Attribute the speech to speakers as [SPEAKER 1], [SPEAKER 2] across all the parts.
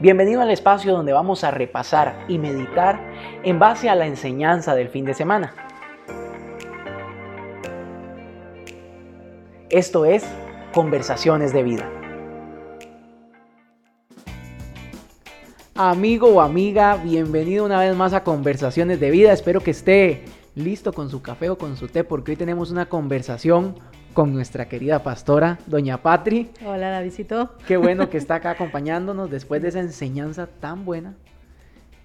[SPEAKER 1] Bienvenido al espacio donde vamos a repasar y meditar en base a la enseñanza del fin de semana. Esto es Conversaciones de Vida. Amigo o amiga, bienvenido una vez más a Conversaciones de Vida. Espero que esté listo con su café o con su té porque hoy tenemos una conversación con nuestra querida pastora, doña Patri.
[SPEAKER 2] Hola, la visitó.
[SPEAKER 1] Qué bueno que está acá acompañándonos después de esa enseñanza tan buena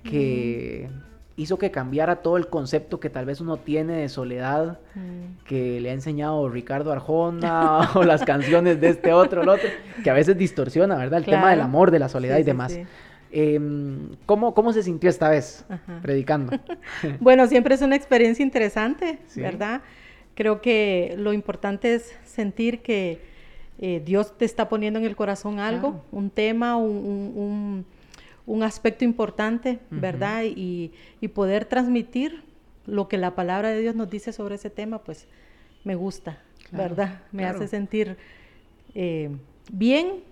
[SPEAKER 1] que hizo que cambiara todo el concepto que tal vez uno tiene de soledad mm. que le ha enseñado Ricardo Arjona o las canciones de este otro, el otro, que a veces distorsiona, ¿verdad? El tema del amor, de la soledad y demás. Em, ¿cómo, ¿Cómo se sintió esta vez predicando?
[SPEAKER 2] bueno, siempre es una experiencia interesante, ¿verdad? Creo que lo importante es sentir que eh, Dios te está poniendo en el corazón algo, un tema, un, aspecto importante, ¿verdad? Y, poder transmitir lo que la palabra de Dios nos dice sobre ese tema, pues me gusta, ¿verdad? Me hace sentir eh, bien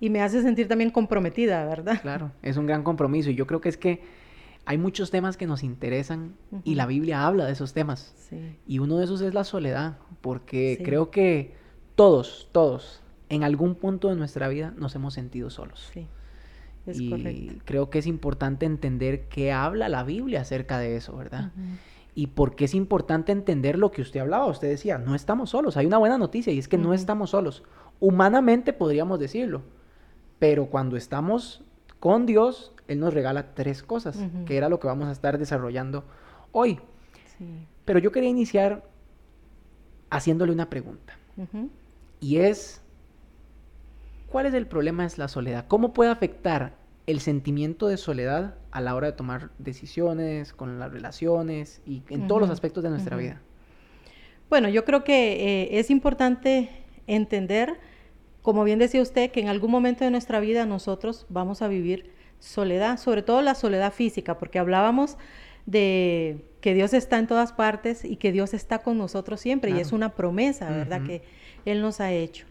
[SPEAKER 2] y me hace sentir también comprometida, ¿verdad?
[SPEAKER 1] Claro, es un gran compromiso y yo creo que es que hay muchos temas que nos interesan y la Biblia habla de esos temas. Y uno de esos es la soledad, porque creo que todos, todos, en algún punto de nuestra vida nos hemos sentido solos. Sí. Es y creo que es importante entender qué habla la Biblia acerca de eso, ¿verdad? Y por qué es importante entender lo que usted hablaba. Usted decía, no estamos solos. Hay una buena noticia y es que no estamos solos. Humanamente podríamos decirlo, pero cuando estamos con Dios, Él nos regala tres cosas, que era lo que vamos a estar desarrollando hoy. Pero yo quería iniciar haciéndole una pregunta. Y es, ¿cuál es el problema de la soledad? ¿Cómo puede afectar el sentimiento de soledad a la hora de tomar decisiones, con las relaciones y en todos los aspectos de nuestra vida?
[SPEAKER 2] Bueno, yo creo que eh, es importante entender como bien decía usted, que en algún momento de nuestra vida nosotros vamos a vivir soledad, sobre todo la soledad física, porque hablábamos de que Dios está en todas partes y que Dios está con nosotros siempre, y es una promesa, ¿verdad?, que Él nos ha hecho.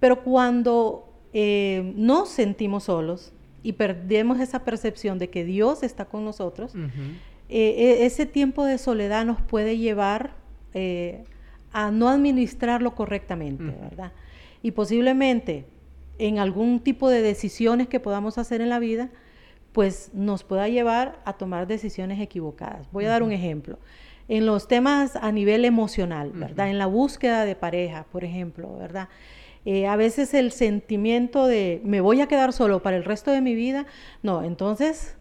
[SPEAKER 2] Pero cuando eh, nos sentimos solos y perdemos esa percepción de que Dios está con nosotros, eh, e, ese tiempo de soledad nos puede llevar eh, a no administrarlo correctamente, ¿verdad? y posiblemente en algún tipo de decisiones que podamos hacer en la vida, pues nos pueda llevar a tomar decisiones equivocadas. Voy a dar un ejemplo. En los temas a nivel emocional, ¿verdad? En la búsqueda de pareja, por ejemplo, ¿verdad? Eh, a veces el sentimiento de me voy a quedar solo para el resto de mi vida, no, entonces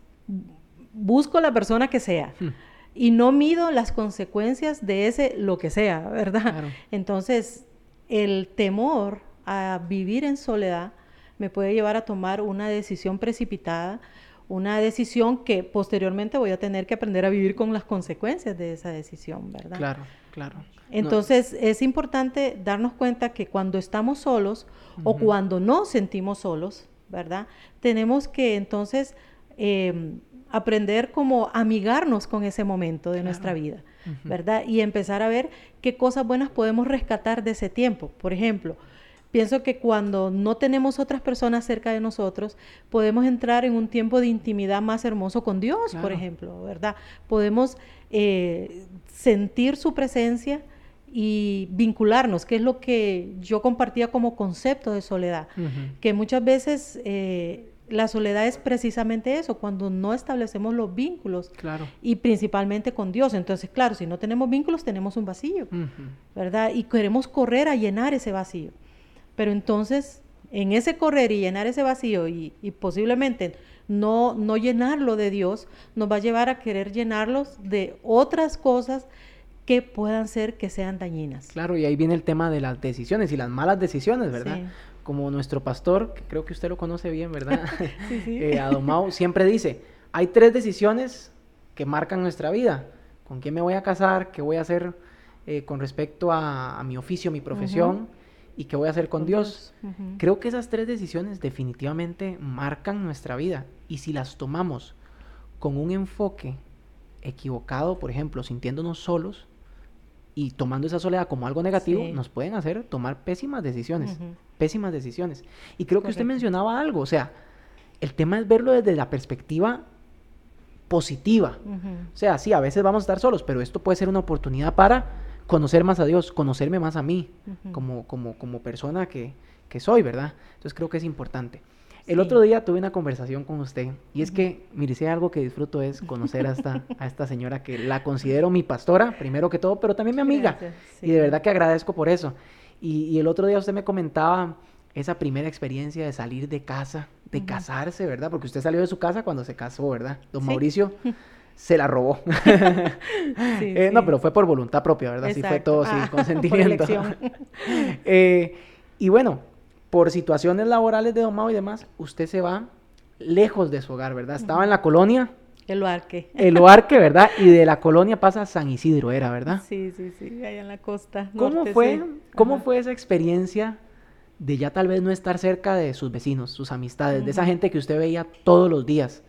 [SPEAKER 2] busco la persona que sea. Hmm. Y no mido las consecuencias de ese lo que sea, ¿verdad? Entonces, el temor a vivir en soledad me puede llevar a tomar una decisión precipitada, una decisión que posteriormente voy a tener que aprender a vivir con las consecuencias de esa decisión, ¿verdad?
[SPEAKER 1] Claro, claro.
[SPEAKER 2] Entonces es importante darnos cuenta que cuando estamos solos o cuando no sentimos solos, ¿verdad? Tenemos que entonces em, aprender como amigarnos con ese momento de nuestra vida, ¿verdad? Y empezar a ver qué cosas buenas podemos rescatar de ese tiempo. Por ejemplo, Pienso que cuando no tenemos otras personas cerca de nosotros, podemos entrar en un tiempo de intimidad más hermoso con Dios, por ejemplo, ¿verdad? Podemos eh, sentir su presencia y vincularnos, que es lo que yo compartía como concepto de soledad, que muchas veces eh, la soledad es precisamente eso, cuando no establecemos los vínculos claro. y principalmente con Dios. Entonces, claro, si no tenemos vínculos, tenemos un vacío, ¿verdad? Y queremos correr a llenar ese vacío. Pero entonces, en ese correr y llenar ese vacío y, posiblemente no, no llenarlo de Dios, nos va a llevar a querer llenarlos de otras cosas que puedan ser que sean dañinas.
[SPEAKER 1] Claro, y ahí viene el tema de las decisiones y las malas decisiones, ¿verdad? Como nuestro pastor, que creo que usted lo conoce bien, ¿verdad? sí, sí. Eh, Adomau siempre dice, hay tres decisiones que marcan nuestra vida. ¿Con quién me voy a casar? ¿Qué voy a hacer eh, con respecto a, mi oficio, mi profesión? Y qué voy a hacer con, Dios. Creo que esas tres decisiones definitivamente marcan nuestra vida y si las tomamos con un enfoque equivocado, por ejemplo, sintiéndonos solos, y tomando esa soledad como algo negativo, nos pueden hacer tomar pésimas decisiones, pésimas decisiones. Y creo que usted mencionaba algo, o sea, el tema es verlo desde la perspectiva positiva. O sea, sí, a veces vamos a estar solos, pero esto puede ser una oportunidad para conocer más a Dios, conocerme más a mí, como, como, como persona que, que soy, ¿verdad? Entonces creo que es importante. El otro día tuve una conversación con usted y es que, mire, si algo que disfruto es conocer a esta, a esta señora que la considero mi pastora, primero que todo, pero también mi amiga. Y de verdad que agradezco por eso. Y, el otro día usted me comentaba esa primera experiencia de salir de casa, de casarse, ¿verdad? Porque usted salió de su casa cuando se casó, ¿verdad? Don Mauricio se la robó. Eh, no, pero fue por voluntad propia, ¿verdad? Sí, fue todo, sí, ah, consentimiento. eh, y bueno, por situaciones laborales de domado y demás, usted se va lejos de su hogar, ¿verdad? Estaba en la colonia.
[SPEAKER 2] El Oarque.
[SPEAKER 1] El Oarque, ¿verdad? Y de la colonia pasa a San Isidro, ¿era, verdad?
[SPEAKER 2] Sí, sí, sí, allá en la costa.
[SPEAKER 1] ¿Cómo fue, ¿cómo fue esa experiencia de ya tal vez no estar cerca de sus vecinos, sus amistades, de esa gente que usted veía todos los días?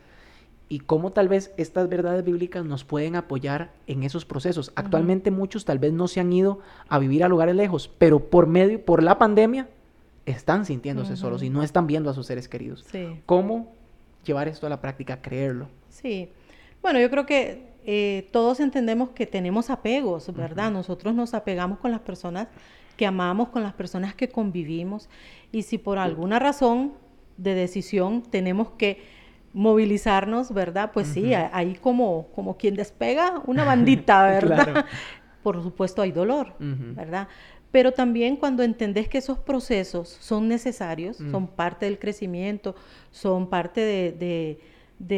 [SPEAKER 1] Y cómo tal vez estas verdades bíblicas nos pueden apoyar en esos procesos. Actualmente muchos tal vez no se han ido a vivir a lugares lejos, pero por medio, por la pandemia, están sintiéndose solos y no están viendo a sus seres queridos. ¿Cómo llevar esto a la práctica, creerlo?
[SPEAKER 2] Sí. Bueno, yo creo que eh, todos entendemos que tenemos apegos, ¿verdad? Nosotros nos apegamos con las personas que amamos, con las personas que convivimos. Y si por alguna razón de decisión tenemos que movilizarnos, ¿verdad? Pues sí, ahí como, como quien despega una bandita, ¿verdad? Por supuesto hay dolor, ¿verdad? pero también cuando entendés que esos procesos son necesarios, mm. son parte del crecimiento, son parte de,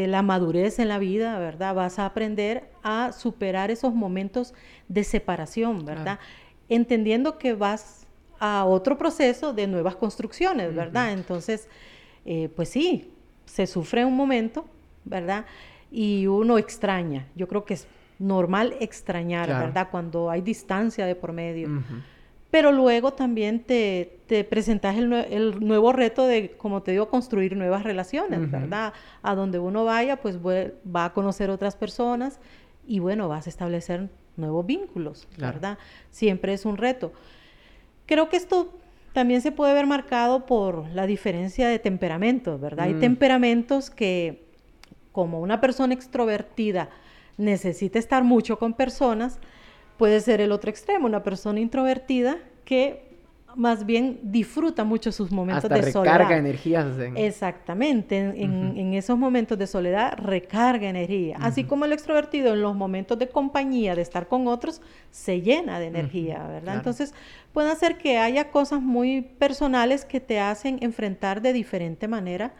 [SPEAKER 2] la madurez en la vida, ¿verdad? Vas a aprender a superar esos momentos de separación, ¿verdad? Entendiendo que vas a otro proceso de nuevas construcciones, ¿verdad? Entonces, eh, pues sí, se sufre un momento, ¿verdad? Y uno extraña. Yo creo que es normal extrañar, ¿verdad? Cuando hay distancia de por medio pero luego también te, te presentas el, el, nuevo reto de, como te digo, construir nuevas relaciones, ¿verdad? A donde uno vaya, pues va a conocer otras personas y bueno, vas a establecer nuevos vínculos, ¿verdad? Siempre es un reto. Creo que esto también se puede ver marcado por la diferencia de temperamentos, ¿verdad? Hay mm. temperamentos que, como una persona extrovertida necesita estar mucho con personas, Puede ser el otro extremo, una persona introvertida que más bien disfruta mucho sus momentos de soledad.
[SPEAKER 1] recarga energías.
[SPEAKER 2] Exactamente, en, esos momentos de soledad recarga energía. Así como el extrovertido en los momentos de compañía, de estar con otros, se llena de energía, ¿verdad? Entonces, puede ser que haya cosas muy personales que te hacen enfrentar de diferente manera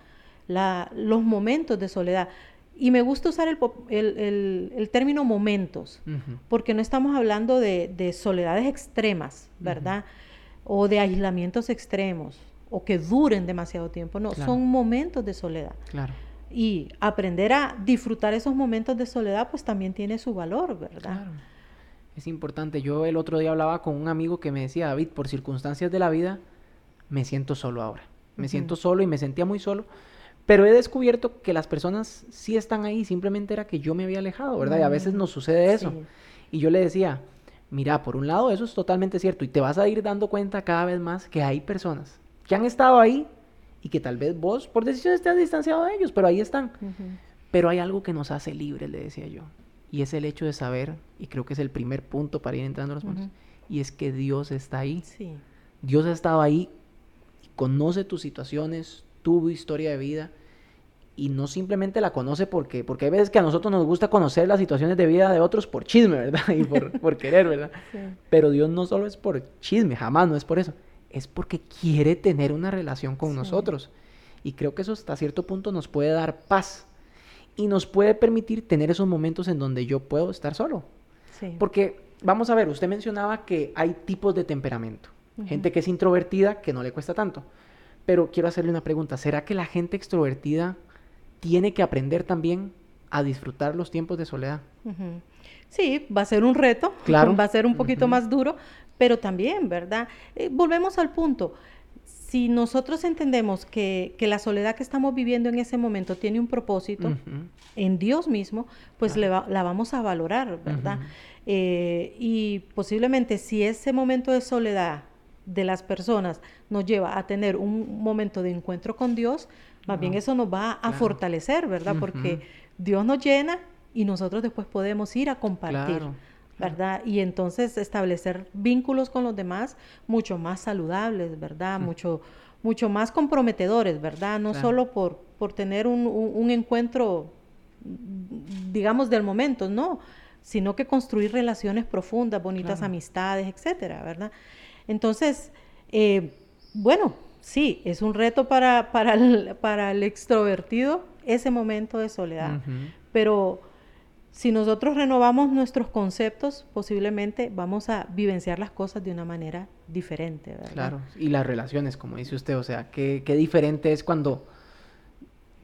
[SPEAKER 2] los momentos de soledad. Y me gusta usar el, término momentos, porque no estamos hablando de, soledades extremas, ¿verdad? O de aislamientos extremos, o que duren demasiado tiempo. No, son momentos de soledad.
[SPEAKER 1] Claro.
[SPEAKER 2] Y aprender a disfrutar esos momentos de soledad, pues también tiene su valor, ¿verdad? Claro.
[SPEAKER 1] Es importante. Yo el otro día hablaba con un amigo que me decía, David, por circunstancias de la vida, me siento solo ahora. Me siento solo y me sentía muy solo pero he descubierto que las personas sí están ahí, simplemente era que yo me había alejado, ¿verdad? y a veces nos sucede eso. Y yo le decía, mira, por un lado eso es totalmente cierto y te vas a ir dando cuenta cada vez más que hay personas que han estado ahí y que tal vez vos por decisiones te has distanciado de ellos, pero ahí están. Pero hay algo que nos hace libres, le decía yo, y es el hecho de saber, y creo que es el primer punto para ir entrando a los puntos, y es que Dios está ahí. Dios ha estado ahí, conoce tus situaciones, tu historia de vida y no simplemente la conoce porque, porque hay veces que a nosotros nos gusta conocer las situaciones de vida de otros por chisme, ¿verdad? Y por, querer, ¿verdad? Pero Dios no solo es por chisme, jamás no es por eso, es porque quiere tener una relación con nosotros. Y creo que eso hasta cierto punto nos puede dar paz y nos puede permitir tener esos momentos en donde yo puedo estar solo. Porque, vamos a ver, usted mencionaba que hay tipos de temperamento. Gente que es introvertida, que no le cuesta tanto. Pero quiero hacerle una pregunta. ¿Será que la gente extrovertida tiene que aprender también a disfrutar los tiempos de soledad?
[SPEAKER 2] Sí, va a ser un reto, claro. va a ser un poquito más duro, pero también, ¿verdad? Eh, volvemos al punto. Si nosotros entendemos que, la soledad que estamos viviendo en ese momento tiene un propósito en Dios mismo, pues la vamos a valorar, ¿verdad? Eh, y posiblemente si ese momento de soledad de las personas nos lleva a tener un momento de encuentro con Dios, más bien eso nos va a fortalecer, ¿verdad? Porque Dios nos llena y nosotros después podemos ir a compartir. ¿verdad? Y entonces establecer vínculos con los demás mucho más saludables, ¿verdad? Mucho, mucho más comprometedores, ¿verdad? No solo por, por tener un, encuentro, digamos, del momento, no, sino que construir relaciones profundas, bonitas amistades, etcétera, ¿verdad? Entonces, eh, bueno, sí, es un reto para, para, el, para el extrovertido ese momento de soledad, pero si nosotros renovamos nuestros conceptos, posiblemente vamos a vivenciar las cosas de una manera diferente, ¿verdad?
[SPEAKER 1] Claro, y las relaciones, como dice usted, o sea, qué, qué diferente es cuando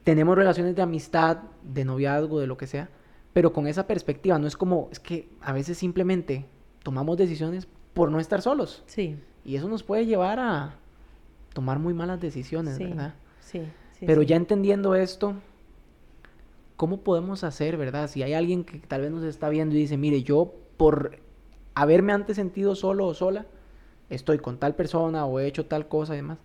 [SPEAKER 1] tenemos relaciones de amistad, de noviazgo, de lo que sea, pero con esa perspectiva, no es como, es que a veces simplemente tomamos decisiones por no estar solos. Sí. Y eso nos puede llevar a tomar muy malas decisiones, ¿verdad? Sí, sí. Pero ya entendiendo esto, ¿cómo podemos hacer, verdad? Si hay alguien que tal vez nos está viendo y dice, mire, yo por haberme antes sentido solo o sola, estoy con tal persona o he hecho tal cosa y demás,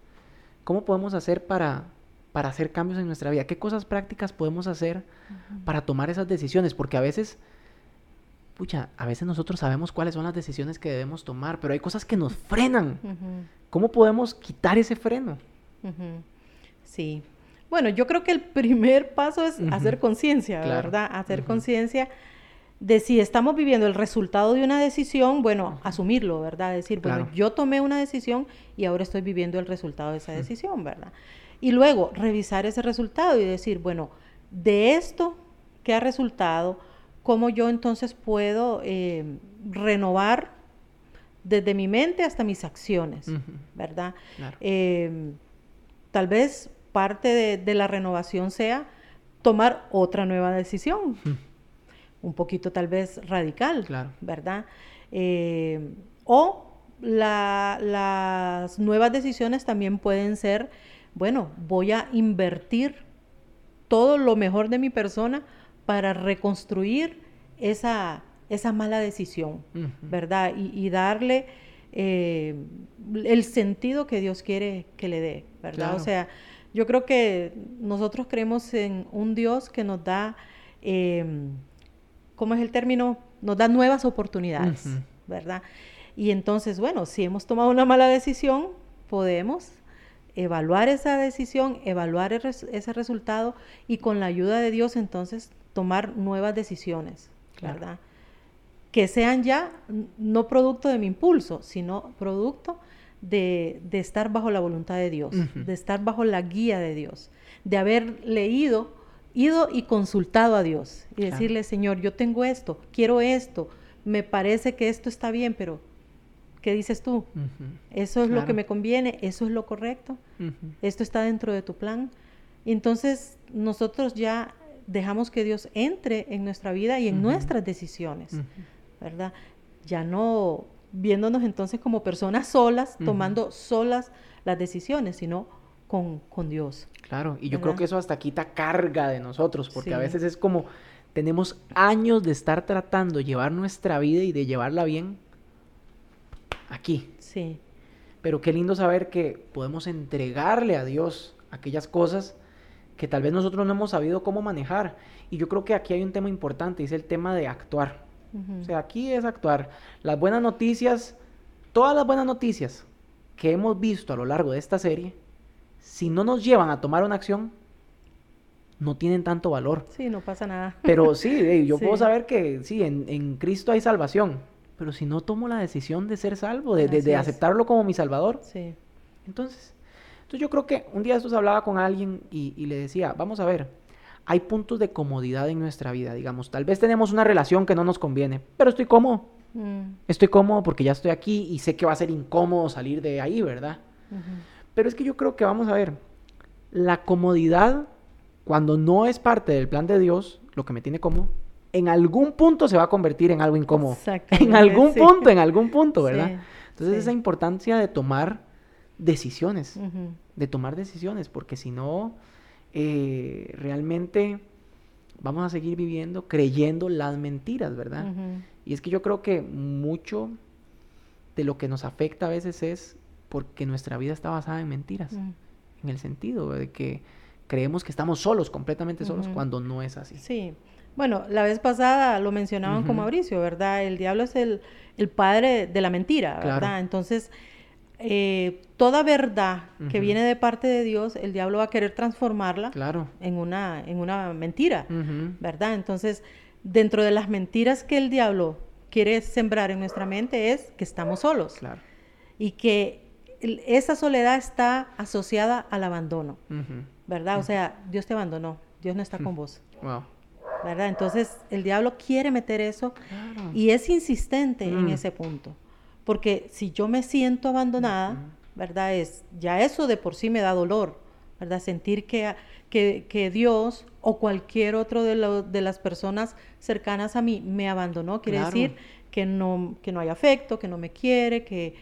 [SPEAKER 1] ¿cómo podemos hacer para, para hacer cambios en nuestra vida? ¿Qué cosas prácticas podemos hacer para tomar esas decisiones? Porque a veces, pucha, a veces nosotros sabemos cuáles son las decisiones que debemos tomar, pero hay cosas que nos frenan. ¿Cómo podemos quitar ese freno?
[SPEAKER 2] Sí, bueno, yo creo que el primer paso es hacer conciencia, ¿verdad? Hacer conciencia de si estamos viviendo el resultado de una decisión, bueno, asumirlo, ¿verdad? Decir, bueno, yo tomé una decisión y ahora estoy viviendo el resultado de esa decisión, ¿verdad? Y luego revisar ese resultado y decir, bueno, de esto que ha resultado, ¿cómo yo entonces puedo eh, renovar desde mi mente hasta mis acciones, ¿verdad? Eh, tal vez parte de, la renovación sea tomar otra nueva decisión, un poquito tal vez radical, ¿verdad? Eh, o las nuevas decisiones también pueden ser, bueno, voy a invertir todo lo mejor de mi persona para reconstruir esa, esa mala decisión, ¿verdad? Y, darle eh, el sentido que Dios quiere que le dé, ¿verdad? O sea, yo creo que nosotros creemos en un Dios que nos da, em, ¿cómo es el término? Nos da nuevas oportunidades, ¿verdad? Y entonces, bueno, si hemos tomado una mala decisión, podemos evaluar esa decisión, evaluar ese resultado y con la ayuda de Dios entonces tomar nuevas decisiones, ¿verdad? Que sean ya no producto de mi impulso, sino producto de, estar bajo la voluntad de Dios, de estar bajo la guía de Dios, de haber leído, ido y consultado a Dios y decirle, Señor, yo tengo esto, quiero esto, me parece que esto está bien, pero ¿qué dices tú? ¿Eso es lo que me conviene? ¿Eso es lo correcto? ¿Esto está dentro de tu plan? entonces nosotros ya dejamos que Dios entre en nuestra vida y en nuestras decisiones, ¿verdad? Ya no viéndonos entonces como personas solas, tomando solas las decisiones, sino con, con Dios.
[SPEAKER 1] Claro, y yo creo que eso hasta quita carga de nosotros, porque a veces es como tenemos años de estar tratando de llevar nuestra vida y de llevarla bien aquí. Sí. Pero qué lindo saber que podemos entregarle a Dios aquellas cosas que tal vez nosotros no hemos sabido cómo manejar. Y yo creo que aquí hay un tema importante, es el tema de actuar. O sea, aquí es actuar. Las buenas noticias, todas las buenas noticias que hemos visto a lo largo de esta serie, si no nos llevan a tomar una acción, no tienen tanto valor.
[SPEAKER 2] Sí, no pasa nada.
[SPEAKER 1] Pero sí, yo puedo saber que sí, en, Cristo hay salvación. Pero si no tomo la decisión de ser salvo, de, aceptarlo como mi salvador, sí. entonces, entonces yo creo que un día estos hablaba con alguien y, y le decía, vamos a ver, hay puntos de comodidad en nuestra vida, digamos. Tal vez tenemos una relación que no nos conviene, pero estoy cómodo. Mm. Estoy cómodo porque ya estoy aquí y sé que va a ser incómodo salir de ahí, ¿verdad? Pero es que yo creo que vamos a ver, la comodidad, cuando no es parte del plan de Dios, lo que me tiene cómodo, en algún punto se va a convertir en algo incómodo. En algún punto, en algún punto, ¿verdad? Entonces esa importancia de tomar decisiones, de tomar decisiones, porque si no, eh, realmente vamos a seguir viviendo creyendo las mentiras, ¿verdad? Y es que yo creo que mucho de lo que nos afecta a veces es porque nuestra vida está basada en mentiras, en el sentido de que creemos que estamos solos, completamente solos, cuando no es así.
[SPEAKER 2] Sí. Bueno, la vez pasada lo mencionaban con Mauricio, ¿verdad? El diablo es el, padre de la mentira, ¿verdad? Entonces, eh, toda verdad que viene de parte de Dios, el diablo va a querer transformarla en, una, en una mentira, ¿verdad? Entonces, dentro de las mentiras que el diablo quiere sembrar en nuestra mente es que estamos solos. Y que esa soledad está asociada al abandono, ¿verdad? O sea, Dios te abandonó, Dios no está con vos. ¿Verdad? Entonces, el diablo quiere meter eso y es insistente en mm. ese punto. Porque si yo me siento abandonada, ¿verdad? Es, ya eso de por sí me da dolor, ¿verdad? Sentir que, que, Dios o cualquier otro de, de, las personas cercanas a mí me abandonó, quiere decir que no, que no hay afecto, que no me quiere, que,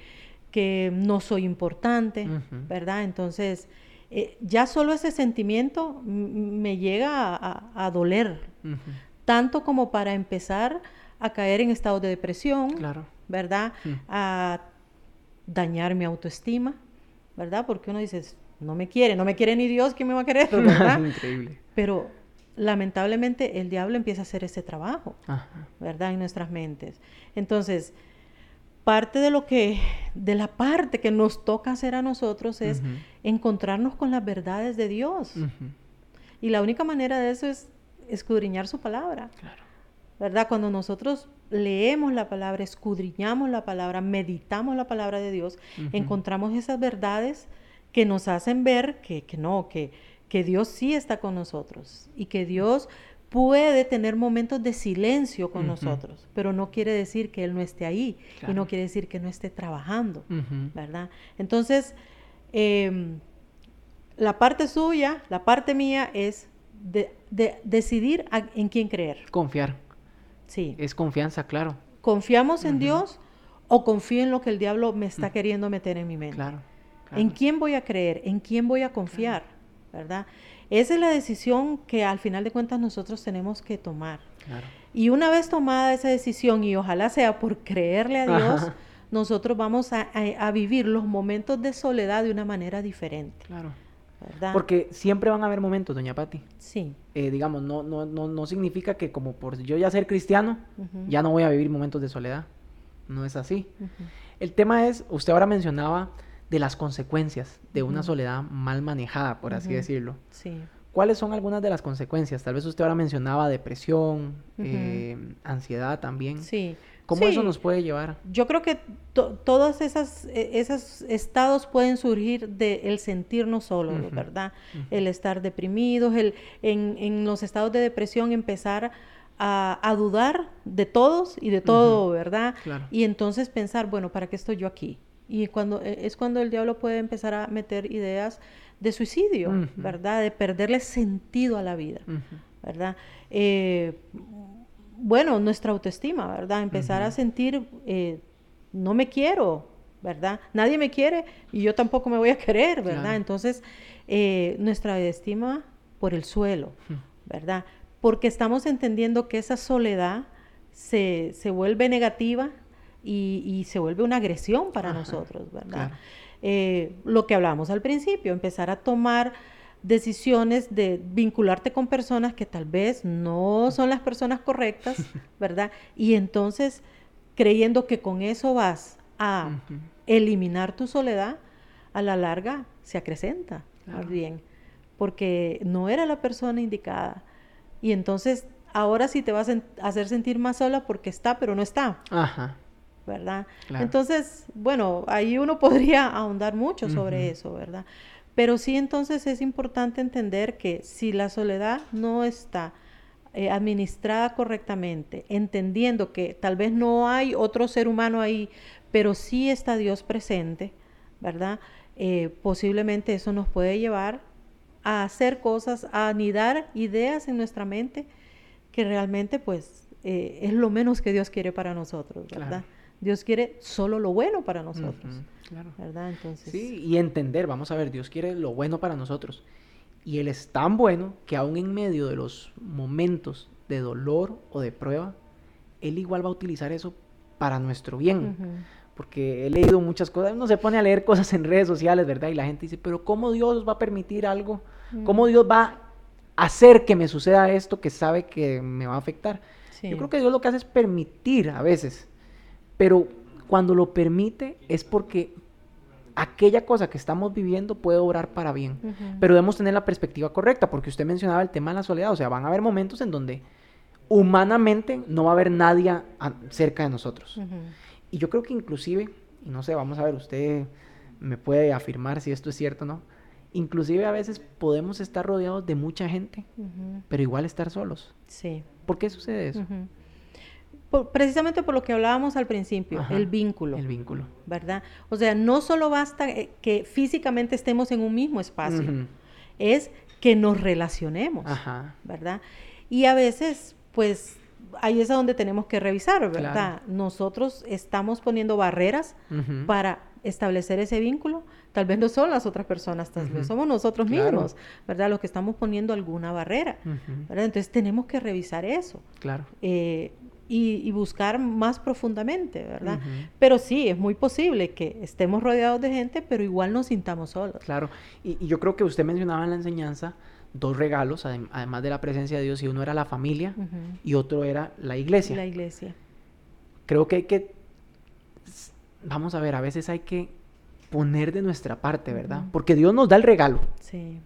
[SPEAKER 2] que no soy importante, ¿verdad? Entonces, eh, ya solo ese sentimiento me llega a, doler, tanto como para empezar a caer en estados de depresión, claro. ¿Verdad? Mm. A dañar mi autoestima, ¿verdad? Porque uno dice, no me quiere, no me quiere ni Dios, ¿quién me va a querer? ¿verdad? Increíble. Pero lamentablemente el diablo empieza a hacer ese trabajo, ¿verdad? En nuestras mentes. Entonces, parte de lo que, de la parte que nos toca hacer a nosotros es encontrarnos con las verdades de Dios. Y la única manera de eso es escudriñar su palabra. Claro. ¿Verdad? Cuando nosotros leemos la palabra, escudriñamos la palabra, meditamos la palabra de Dios, encontramos esas verdades que nos hacen ver que, que no, que, que Dios sí está con nosotros y que Dios puede tener momentos de silencio con nosotros, pero no quiere decir que Él no esté ahí y no quiere decir que no esté trabajando, ¿verdad? Entonces, em, la parte suya, la parte mía es de, decidir en quién creer.
[SPEAKER 1] Confiar. Sí. Es confianza, claro.
[SPEAKER 2] ¿Confiamos en Dios o confío en lo que el diablo me está queriendo meter en mi mente? Claro, ¿En quién voy a creer? ¿En quién voy a confiar? ¿Verdad? Esa es la decisión que al final de cuentas nosotros tenemos que tomar. Claro. Y una vez tomada esa decisión, y ojalá sea por creerle a Dios, nosotros vamos a, a, vivir los momentos de soledad de una manera diferente. Claro.
[SPEAKER 1] Porque siempre van a haber momentos, doña Patti. Sí. Eh, digamos, no, no, no, no significa que como por yo ya ser cristiano, ya no voy a vivir momentos de soledad. No es así. El tema es, usted ahora mencionaba de las consecuencias de una soledad mal manejada, por así decirlo. Sí. ¿Cuáles son algunas de las consecuencias? Tal vez usted ahora mencionaba depresión, eh, ansiedad también. Sí. ¿Cómo eso nos puede llevar?
[SPEAKER 2] Yo creo que todos esas, e, esos estados pueden surgir del el sentirnos solos, ¿verdad? El estar deprimidos, el en, en, los estados de depresión empezar a, a dudar de todos y de todo, ¿verdad? Y entonces pensar, bueno, ¿para qué estoy yo aquí? Y cuando, e, es cuando el diablo puede empezar a meter ideas de suicidio, ¿verdad? De perderle sentido a la vida, ¿verdad? Eh, bueno, nuestra autoestima, ¿verdad? Empezar a sentir, eh, no me quiero, ¿verdad? Nadie me quiere y yo tampoco me voy a querer, ¿verdad? Entonces, eh, nuestra estima por el suelo, ¿verdad? Porque estamos entendiendo que esa soledad se, se vuelve negativa y, se vuelve una agresión para nosotros, ¿verdad? Eh, lo que hablábamos al principio, empezar a tomar decisiones de vincularte con personas que tal vez no son las personas correctas, ¿verdad? Y entonces creyendo que con eso vas a eliminar tu soledad, a la larga se acrecenta más bien, porque no era la persona indicada. Y entonces ahora sí te vas a hacer sentir más sola porque está, pero no está. Ajá. ¿Verdad? Entonces, bueno, ahí uno podría ahondar mucho sobre eso, ¿verdad? Pero sí entonces es importante entender que si la soledad no está eh, administrada correctamente, entendiendo que tal vez no hay otro ser humano ahí, pero sí está Dios presente, ¿verdad? Eh, posiblemente eso nos puede llevar a hacer cosas, a anidar ideas en nuestra mente que realmente pues eh, es lo menos que Dios quiere para nosotros, ¿verdad? Dios quiere solo lo bueno para nosotros. Claro.
[SPEAKER 1] ¿Verdad? Entonces... Sí, y entender, vamos a ver, Dios quiere lo bueno para nosotros. Y Él es tan bueno que aún en medio de los momentos de dolor o de prueba, Él igual va a utilizar eso para nuestro bien. Porque he leído muchas cosas, uno se pone a leer cosas en redes sociales, ¿verdad? Y la gente dice, pero ¿cómo Dios va a permitir algo? ¿Cómo Dios va a hacer que me suceda esto que sabe que me va a afectar? Yo creo que Dios lo que hace es permitir a veces, pero cuando lo permite es porque aquella cosa que estamos viviendo puede obrar para bien. Pero debemos tener la perspectiva correcta, porque usted mencionaba el tema de la soledad, o sea, van a haber momentos en donde humanamente no va a haber nadie cerca de nosotros. Y yo creo que inclusive, y no sé, vamos a ver, usted me puede afirmar si esto es cierto o no, inclusive a veces podemos estar rodeados de mucha gente, pero igual estar solos. Sí. ¿Por qué sucede eso?
[SPEAKER 2] Precisamente por lo que hablábamos al principio, el vínculo.
[SPEAKER 1] El vínculo.
[SPEAKER 2] ¿Verdad? O sea, no solo basta eh, que físicamente estemos en un mismo espacio, es que nos relacionemos, ¿verdad? Y a veces, pues, ahí es a donde tenemos que revisar, ¿verdad? Nosotros estamos poniendo barreras para establecer ese vínculo, tal vez no son las otras personas, tal vez somos nosotros mismos, ¿verdad? Los que estamos poniendo alguna barrera, ¿verdad? Entonces tenemos que revisar eso.
[SPEAKER 1] Claro.
[SPEAKER 2] Eh, y, buscar más profundamente, ¿verdad? Pero sí, es muy posible que estemos rodeados de gente, pero igual nos sintamos solos.
[SPEAKER 1] Claro, y, yo creo que usted mencionaba en la enseñanza dos regalos, además de la presencia de Dios, y uno era la familia y otro era la iglesia.
[SPEAKER 2] La iglesia.
[SPEAKER 1] Creo que hay que, vamos a ver, a veces hay que poner de nuestra parte, ¿verdad? Porque Dios nos da el regalo.
[SPEAKER 2] Sí.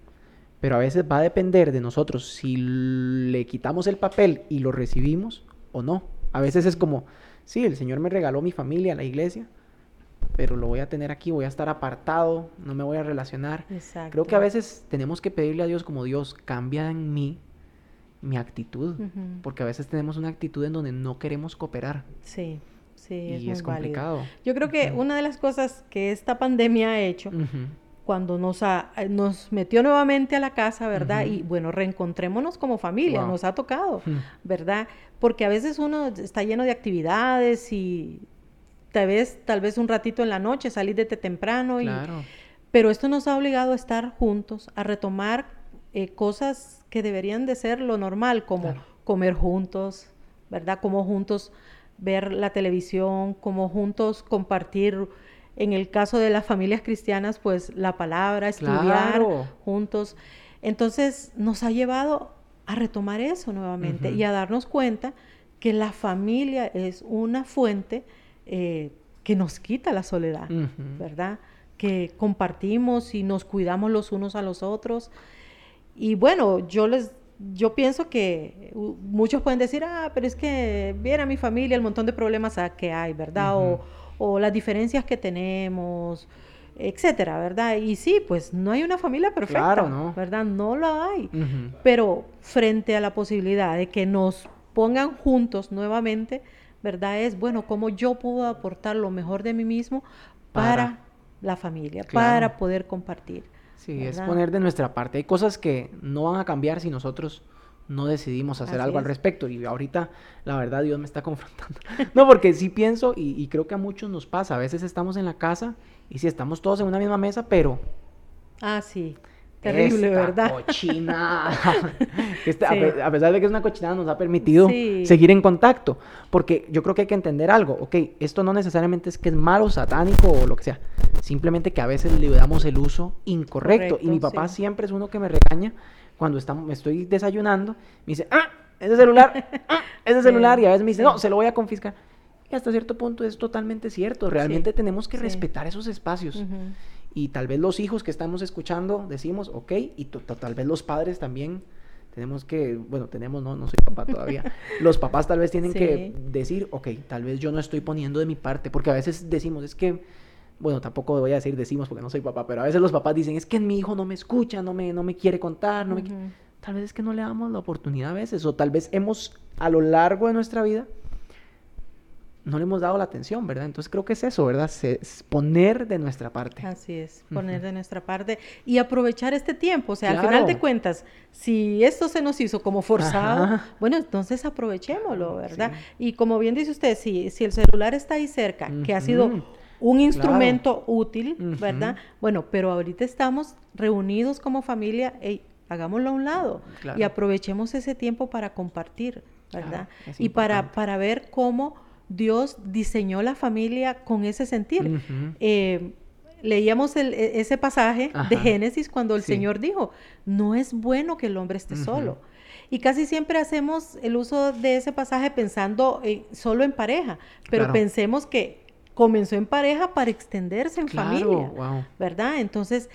[SPEAKER 1] Pero a veces va a depender de nosotros si le quitamos el papel y lo recibimos o no. A veces es como, sí, el Señor me regaló mi familia, la iglesia, pero lo voy a tener aquí, voy a estar apartado, no me voy a relacionar. Creo que a veces tenemos que pedirle a Dios como Dios, cambia en mí mi actitud, porque a veces tenemos una actitud en donde no queremos cooperar.
[SPEAKER 2] Sí, sí,
[SPEAKER 1] y es, complicado.
[SPEAKER 2] Yo creo que una de las cosas que esta pandemia ha hecho cuando nos, nos metió nuevamente a la casa, ¿verdad? Y bueno, reencontrémonos como familia, nos ha tocado, ¿verdad? Porque a veces uno está lleno de actividades y tal vez, tal vez un ratito en la noche, salir de temprano. Y, Pero esto nos ha obligado a estar juntos, a retomar eh, cosas que deberían de ser lo normal, como comer juntos, ¿verdad? Como juntos ver la televisión, como juntos compartir en el caso de las familias cristianas, pues la palabra, estudiar juntos. Entonces nos ha llevado a retomar eso nuevamente y a darnos cuenta que la familia es una fuente eh, que nos quita la soledad, ¿verdad? Que compartimos y nos cuidamos los unos a los otros. Y bueno, yo les yo pienso que muchos pueden decir, ah, pero es que viene a mi familia el montón de problemas que hay, ¿verdad? o, o las diferencias que tenemos, etcétera, ¿verdad? Y sí, pues no hay una familia perfecta, ¿no? ¿verdad? No la hay. Pero frente a la posibilidad de que nos pongan juntos nuevamente, ¿verdad? Es, bueno, cómo yo puedo aportar lo mejor de mí mismo para, la familia, para poder compartir.
[SPEAKER 1] Sí, es poner de nuestra parte. Hay cosas que no van a cambiar si nosotros no decidimos hacer algo al respecto. Y ahorita, la verdad, Dios me está confrontando. no, porque sí pienso, y, creo que a muchos nos pasa, a veces estamos en la casa y sí estamos todos en una misma mesa, pero...
[SPEAKER 2] Ah, sí. Terrible, ¿verdad?
[SPEAKER 1] Cochina. a, pesar de que es una cochinada, nos ha permitido seguir en contacto. Porque yo creo que hay que entender algo. Ok, esto no necesariamente es que es malo, satánico o lo que sea. Simplemente que a veces le damos el uso incorrecto. y mi papá siempre es uno que me regaña cuando estamos, me estoy desayunando, me dice, ah, ese celular, ah, ese celular, y a veces me dice, no, se lo voy a confiscar. Y hasta cierto punto es totalmente cierto, realmente tenemos que respetar esos espacios. Y tal vez los hijos que estamos escuchando decimos, ok, y tal vez los padres también tenemos que, bueno, tenemos, no, no soy papá todavía. Los papás tal vez tienen que decir, ok, tal vez yo no estoy poniendo de mi parte, porque a veces decimos, es que bueno, tampoco voy a decir decimos porque no soy papá, pero a veces los papás dicen, es que mi hijo no me escucha, no me, no me quiere contar, no me Tal vez es que no le damos la oportunidad a veces, o tal vez hemos, a lo largo de nuestra vida, no le hemos dado la atención, ¿verdad? Entonces creo que es eso, ¿verdad? Es poner de nuestra parte.
[SPEAKER 2] Así es, poner de nuestra parte y aprovechar este tiempo. O sea, al final de cuentas, si esto se nos hizo como forzado, bueno, entonces aprovechémoslo, ¿verdad? Y como bien dice usted, si, si el celular está ahí cerca, que ha sido un instrumento útil, ¿verdad? Bueno, pero ahorita estamos reunidos como familia hagámoslo a un lado y aprovechemos ese tiempo para compartir, ¿verdad? y para, para ver cómo Dios diseñó la familia con ese sentir. Eh, leíamos e, ese pasaje de Génesis cuando el Señor dijo, no es bueno que el hombre esté solo. Y casi siempre hacemos el uso de ese pasaje pensando solo en pareja, pero pensemos que comenzó en pareja para extenderse en familia, ¿verdad? Entonces,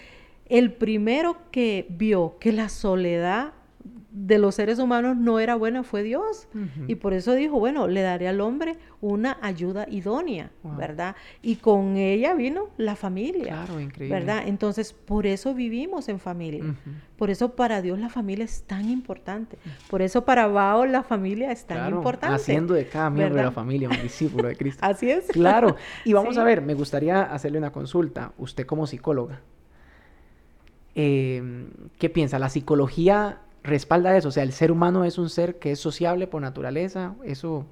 [SPEAKER 2] el primero que vio que la soledad de los seres humanos no era buena fue Dios. Y por eso dijo, bueno, le daré al hombre una ayuda idónea, ¿verdad? Y con ella vino la familia. Claro, increíble. ¿Verdad? Entonces, por eso vivimos en familia. Por eso para Dios la familia es tan importante. Por eso para Bao la familia es tan importante.
[SPEAKER 1] Haciendo de cada miembro de la familia un discípulo de Cristo.
[SPEAKER 2] Así es.
[SPEAKER 1] Claro. Y vamos a ver, me gustaría hacerle una consulta. Usted como psicóloga, eh, ¿qué piensa? ¿La psicología respalda eso. O sea, el ser humano es un ser que es sociable por naturaleza. Eso,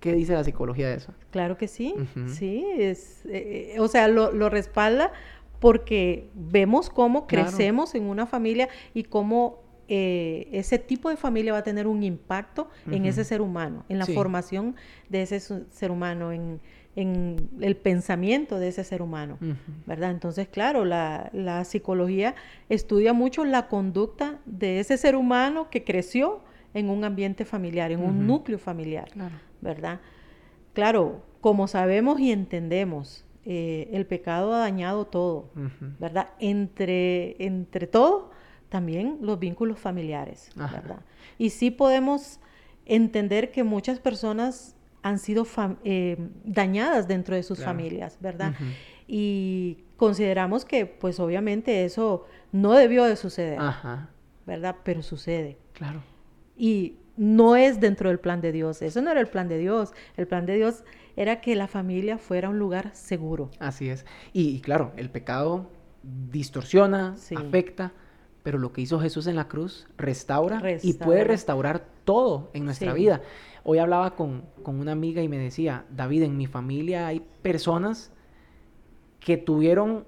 [SPEAKER 1] ¿qué dice la psicología de eso?
[SPEAKER 2] Claro que sí, sí. Es, eh, o sea, lo, respalda porque vemos cómo crecemos en una familia y cómo eh, ese tipo de familia va a tener un impacto en ese ser humano, en la formación de ese ser humano, en en el pensamiento de ese ser humano, ¿verdad? Entonces, claro, la, psicología estudia mucho la conducta de ese ser humano que creció en un ambiente familiar, en un núcleo familiar, ¿verdad? Claro, como sabemos y entendemos, eh, el pecado ha dañado todo, ¿verdad? Entre, entre todo, también los vínculos familiares, ¿verdad? Y sí podemos entender que muchas personas han sido eh, dañadas dentro de sus familias, ¿verdad? Y consideramos que, pues obviamente eso no debió de suceder, ¿verdad? Pero sucede.
[SPEAKER 1] Claro.
[SPEAKER 2] Y no es dentro del plan de Dios, eso no era el plan de Dios, el plan de Dios era que la familia fuera un lugar seguro.
[SPEAKER 1] Así es. Y, claro, el pecado distorsiona, afecta, pero lo que hizo Jesús en la cruz restaura, y puede restaurar todo en nuestra vida. Hoy hablaba con, una amiga y me decía, David, en mi familia hay personas que tuvieron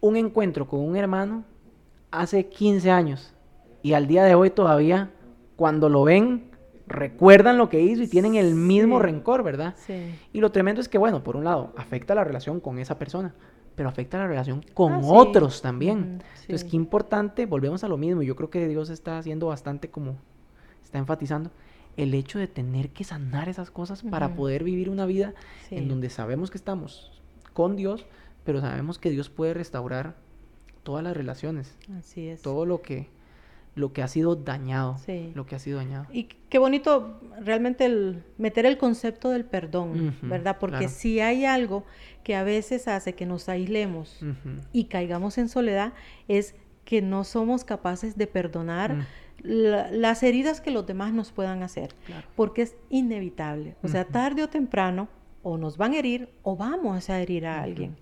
[SPEAKER 1] un encuentro con un hermano hace 15 años y al día de hoy todavía cuando lo ven recuerdan lo que hizo y tienen el mismo rencor, ¿verdad? Sí. Y lo tremendo es que, bueno, por un lado, afecta la relación con esa persona, pero afecta la relación con ah, otros también. Entonces, qué importante, volvemos a lo mismo, yo creo que Dios está haciendo bastante como, está enfatizando, el hecho de tener que sanar esas cosas para poder vivir una vida en donde sabemos que estamos con Dios, pero sabemos que Dios puede restaurar todas las relaciones.
[SPEAKER 2] Así es.
[SPEAKER 1] Todo lo que lo que ha sido dañado, sí. lo que ha sido dañado.
[SPEAKER 2] Y qué bonito realmente el meter el concepto del perdón, ¿verdad? Porque si hay algo que a veces hace que nos aislemos y caigamos en soledad es que no somos capaces de perdonar las heridas que los demás nos puedan hacer, porque es inevitable. O sea, tarde o temprano, o nos van a herir o vamos a herir a alguien.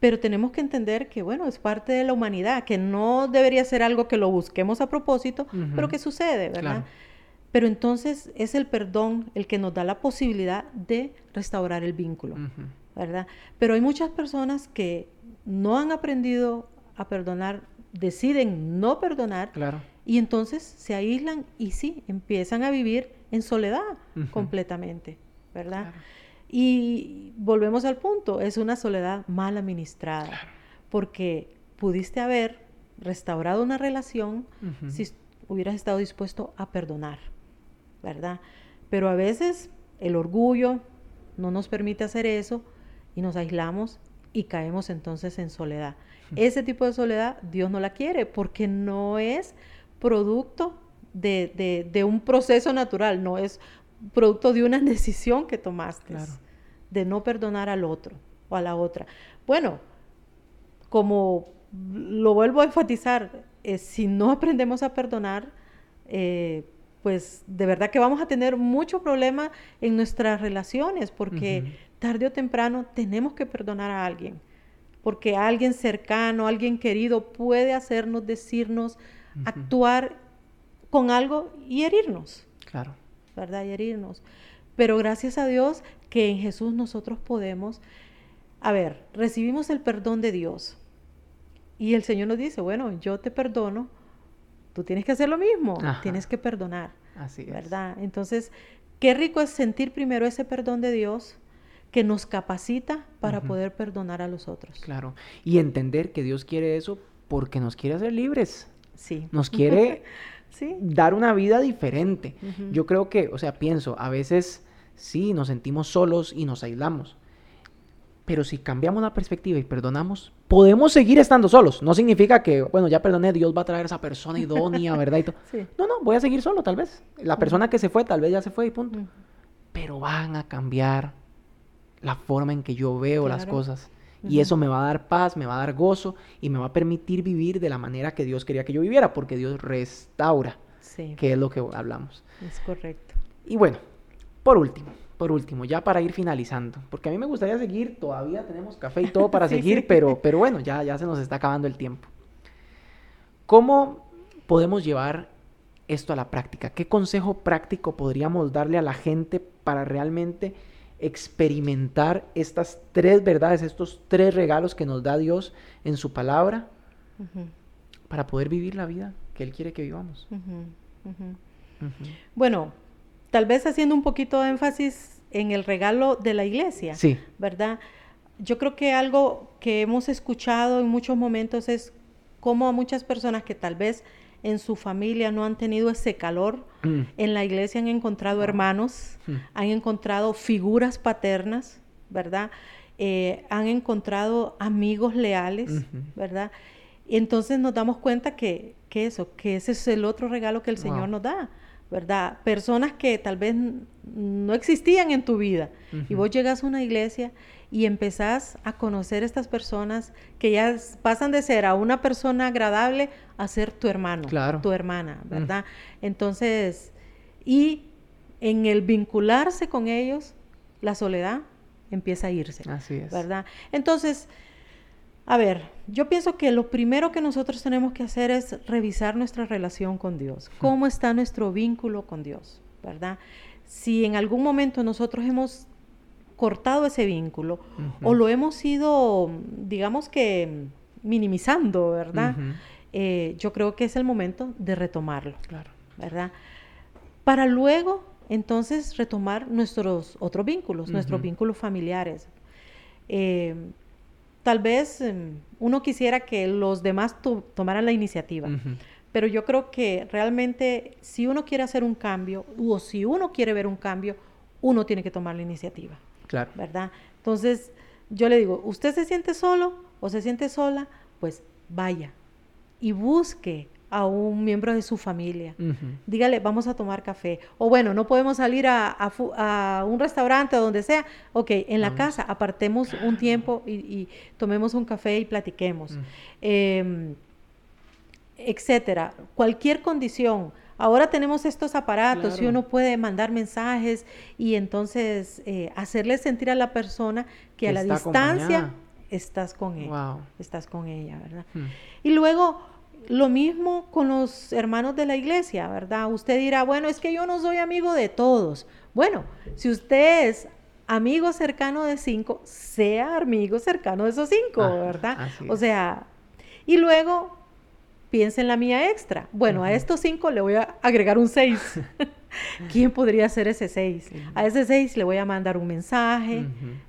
[SPEAKER 2] Pero tenemos que entender que, bueno, es parte de la humanidad, que no debería ser algo que lo busquemos a propósito, pero que sucede, ¿verdad? Pero entonces es el perdón el que nos da la posibilidad de restaurar el vínculo, ¿verdad? Pero hay muchas personas que no han aprendido a perdonar, deciden no perdonar.
[SPEAKER 1] Claro
[SPEAKER 2] y entonces se aíslan y sí, empiezan a vivir en soledad completamente, ¿verdad? Y volvemos al punto, es una soledad mal administrada, porque pudiste haber restaurado una relación si hubieras estado dispuesto a perdonar, ¿verdad? Pero a veces el orgullo no nos permite hacer eso y nos aislamos y caemos entonces en soledad. Ese tipo de soledad Dios no la quiere porque no es producto de, un proceso natural, no es producto de una decisión que tomaste de no perdonar al otro o a la otra. Bueno, como lo vuelvo a enfatizar, eh, si no aprendemos a perdonar, eh, pues de verdad que vamos a tener mucho problema en nuestras relaciones, porque tarde o temprano tenemos que perdonar a alguien, porque alguien cercano, alguien querido puede hacernos decirnos actuar con algo y herirnos.
[SPEAKER 1] Claro.
[SPEAKER 2] ¿Verdad? Y herirnos. Pero gracias a Dios que en Jesús nosotros podemos, a ver, recibimos el perdón de Dios. Y el Señor nos dice, bueno, yo te perdono tú tienes que hacer lo mismo, tienes que perdonar. Así es. ¿Verdad? Entonces, qué rico es sentir primero ese perdón de Dios que nos capacita para poder perdonar a los otros.
[SPEAKER 1] Claro, y entender que Dios quiere eso porque nos quiere hacer libres. Sí. Nos quiere dar una vida diferente. Yo creo que, o sea, pienso, a veces sí, nos sentimos solos y nos aislamos. Pero si cambiamos la perspectiva y perdonamos, podemos seguir estando solos. No significa que, bueno, ya perdoné, Dios va a traer a esa persona idónea, ¿verdad? No, no, voy a seguir solo, tal vez. La persona que se fue, tal vez ya se fue y punto. Pero van a cambiar la forma en que yo veo las cosas. Y eso me va a dar paz, me va a dar gozo y me va a permitir vivir de la manera que Dios quería que yo viviera, porque Dios restaura, que es lo que hablamos.
[SPEAKER 2] Es correcto.
[SPEAKER 1] Y bueno, por último, por último, ya para ir finalizando, porque a mí me gustaría seguir, todavía tenemos café y todo para seguir, Pero, pero bueno, ya, ya se nos está acabando el tiempo. ¿Cómo podemos llevar esto a la práctica? ¿Qué consejo práctico podríamos darle a la gente para realmente experimentar estas tres verdades, estos tres regalos que nos da Dios en su palabra para poder vivir la vida que Él quiere que vivamos?
[SPEAKER 2] Bueno, tal vez haciendo un poquito de énfasis en el regalo de la iglesia, sí. ¿verdad? Yo creo que algo que hemos escuchado en muchos momentos es cómo a muchas personas que tal vez en su familia no han tenido ese calor, mm. en la iglesia han encontrado hermanos, mm. han encontrado figuras paternas, ¿verdad? Eh, han encontrado amigos leales, ¿verdad? Y entonces nos damos cuenta que, que, eso, que ese es el otro regalo que el Señor nos da. ¿verdad? Personas que tal vez no existían en tu vida. Y vos llegas a una iglesia y empezás a conocer estas personas que ya pasan de ser a una persona agradable a ser tu hermano, tu hermana, ¿verdad? Entonces, y en el vincularse con ellos, la soledad empieza a irse. Así es. ¿Verdad? Entonces, a ver, yo pienso que lo primero que nosotros tenemos que hacer es revisar nuestra relación con Dios. ¿Cómo está nuestro vínculo con Dios? ¿Verdad? Si en algún momento nosotros hemos cortado ese vínculo o lo hemos ido, digamos que, minimizando, ¿verdad? Eh, yo creo que es el momento de retomarlo, claro. ¿verdad? Para luego, entonces, retomar nuestros otros vínculos, nuestros vínculos familiares. Eh, tal vez em, uno quisiera que los demás tomaran la iniciativa. Pero yo creo que realmente si uno quiere hacer un cambio o si uno quiere ver un cambio, uno tiene que tomar la iniciativa. Claro. ¿Verdad? Entonces, yo le digo, ¿usted se siente solo o se siente sola? Pues vaya y busque a un miembro de su familia. Dígale, vamos a tomar café. O bueno, no podemos salir a, un restaurante o donde sea. Ok, en la casa apartemos un tiempo y, tomemos un café y platiquemos. Em, etcétera. Cualquier condición. Ahora tenemos estos aparatos y uno puede mandar mensajes y entonces eh, hacerle sentir a la persona que a la distancia estás con él. Estás con ella, ¿verdad? Hmm. Y luego lo mismo con los hermanos de la iglesia, ¿verdad? Usted dirá, bueno, es que yo no soy amigo de todos. Bueno, si usted es amigo cercano de cinco, sea amigo cercano de esos cinco, ah, ¿verdad? O sea, y luego piensa en la mía extra. Bueno, a estos cinco le voy a agregar un seis. ¿Quién podría ser ese seis? A ese seis le voy a mandar un mensaje,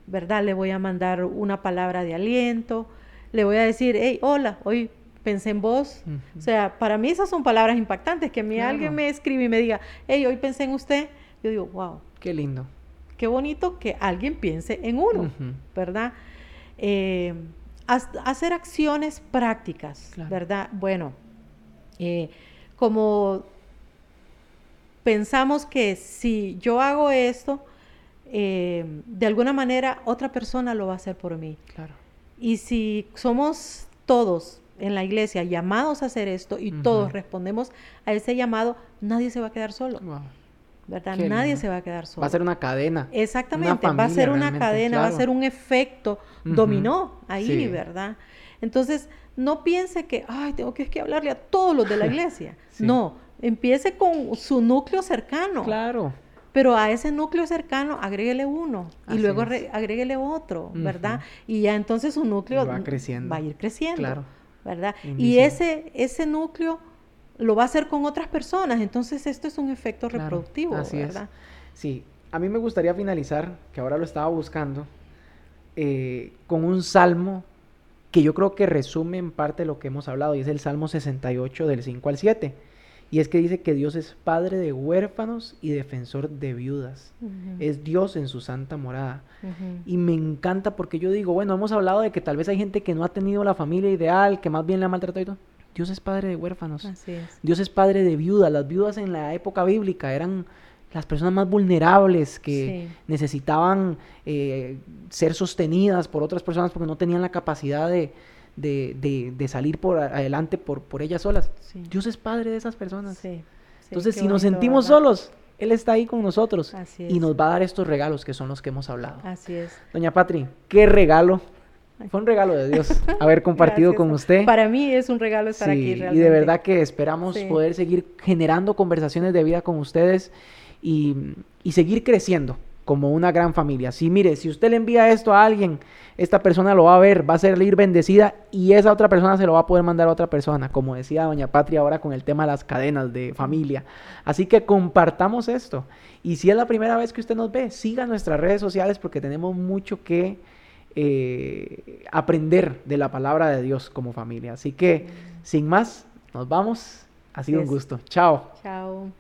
[SPEAKER 2] ¿verdad? Le voy a mandar una palabra de aliento, le voy a decir, hey, hola, hoy pensé en vos. O sea, para mí esas son palabras impactantes. Que a mí alguien me escribe y me diga, hey, hoy pensé en usted. Yo digo, wow.
[SPEAKER 1] Qué lindo.
[SPEAKER 2] Qué bonito que alguien piense en uno, ¿verdad? Eh, hacer acciones prácticas, ¿verdad? Bueno, eh, como pensamos que si yo hago esto, eh, de alguna manera otra persona lo va a hacer por mí. Claro. Y si somos todos en la iglesia llamados a hacer esto y todos respondemos a ese llamado, nadie se va a quedar solo. ¿Verdad? nadie se va a quedar solo.
[SPEAKER 1] Va a ser una cadena.
[SPEAKER 2] Exactamente, va a ser una cadena, va a ser un efecto dominó ahí, ¿verdad? Entonces, no piense que, ay, tengo que, que hablarle a todos los de la iglesia. No, empiece con su núcleo cercano. Claro. Pero a ese núcleo cercano agréguele uno y luego agréguele otro, ¿verdad? Y ya entonces su núcleo va, creciendo. va a ir creciendo. Claro. ¿verdad? Y ese, ese núcleo lo va a hacer con otras personas. Entonces esto es un efecto reproductivo,
[SPEAKER 1] así Es. Sí, a mí me gustaría finalizar, que ahora lo estaba buscando, eh, con un salmo que yo creo que resume en parte lo que hemos hablado, y es el Salmo 68 del 5 al 7. Y es que dice que Dios es padre de huérfanos y defensor de viudas. Es Dios en su santa morada. Y me encanta porque yo digo, bueno, hemos hablado de que tal vez hay gente que no ha tenido la familia ideal, que más bien la ha maltratado y todo. Dios es padre de huérfanos. Así es. Dios es padre de viudas. Las viudas en la época bíblica eran las personas más vulnerables que necesitaban eh, ser sostenidas por otras personas porque no tenían la capacidad de, de, salir por adelante por, por ellas solas. Dios es padre de esas personas. Entonces, si nos sentimos solos, Él está ahí con nosotros y nos va a dar estos regalos que son los que hemos hablado.
[SPEAKER 2] Así es.
[SPEAKER 1] Doña Patri, qué regalo. Fue un regalo de Dios haber compartido con usted.
[SPEAKER 2] Para mí es un regalo estar aquí.
[SPEAKER 1] Realmente. Y de verdad que esperamos poder seguir generando conversaciones de vida con ustedes y, seguir creciendo como una gran familia. Si mire, si usted le envía esto a alguien, esta persona lo va a ver, va a ser bendecida y esa otra persona se lo va a poder mandar a otra persona, como decía doña Patria ahora con el tema de las cadenas de familia. Así que compartamos esto. Y si es la primera vez que usted nos ve, siga nuestras redes sociales porque tenemos mucho que eh, aprender de la palabra de Dios como familia. Así que, sin más, nos vamos. Ha sido un gusto. Chao.
[SPEAKER 2] Chao.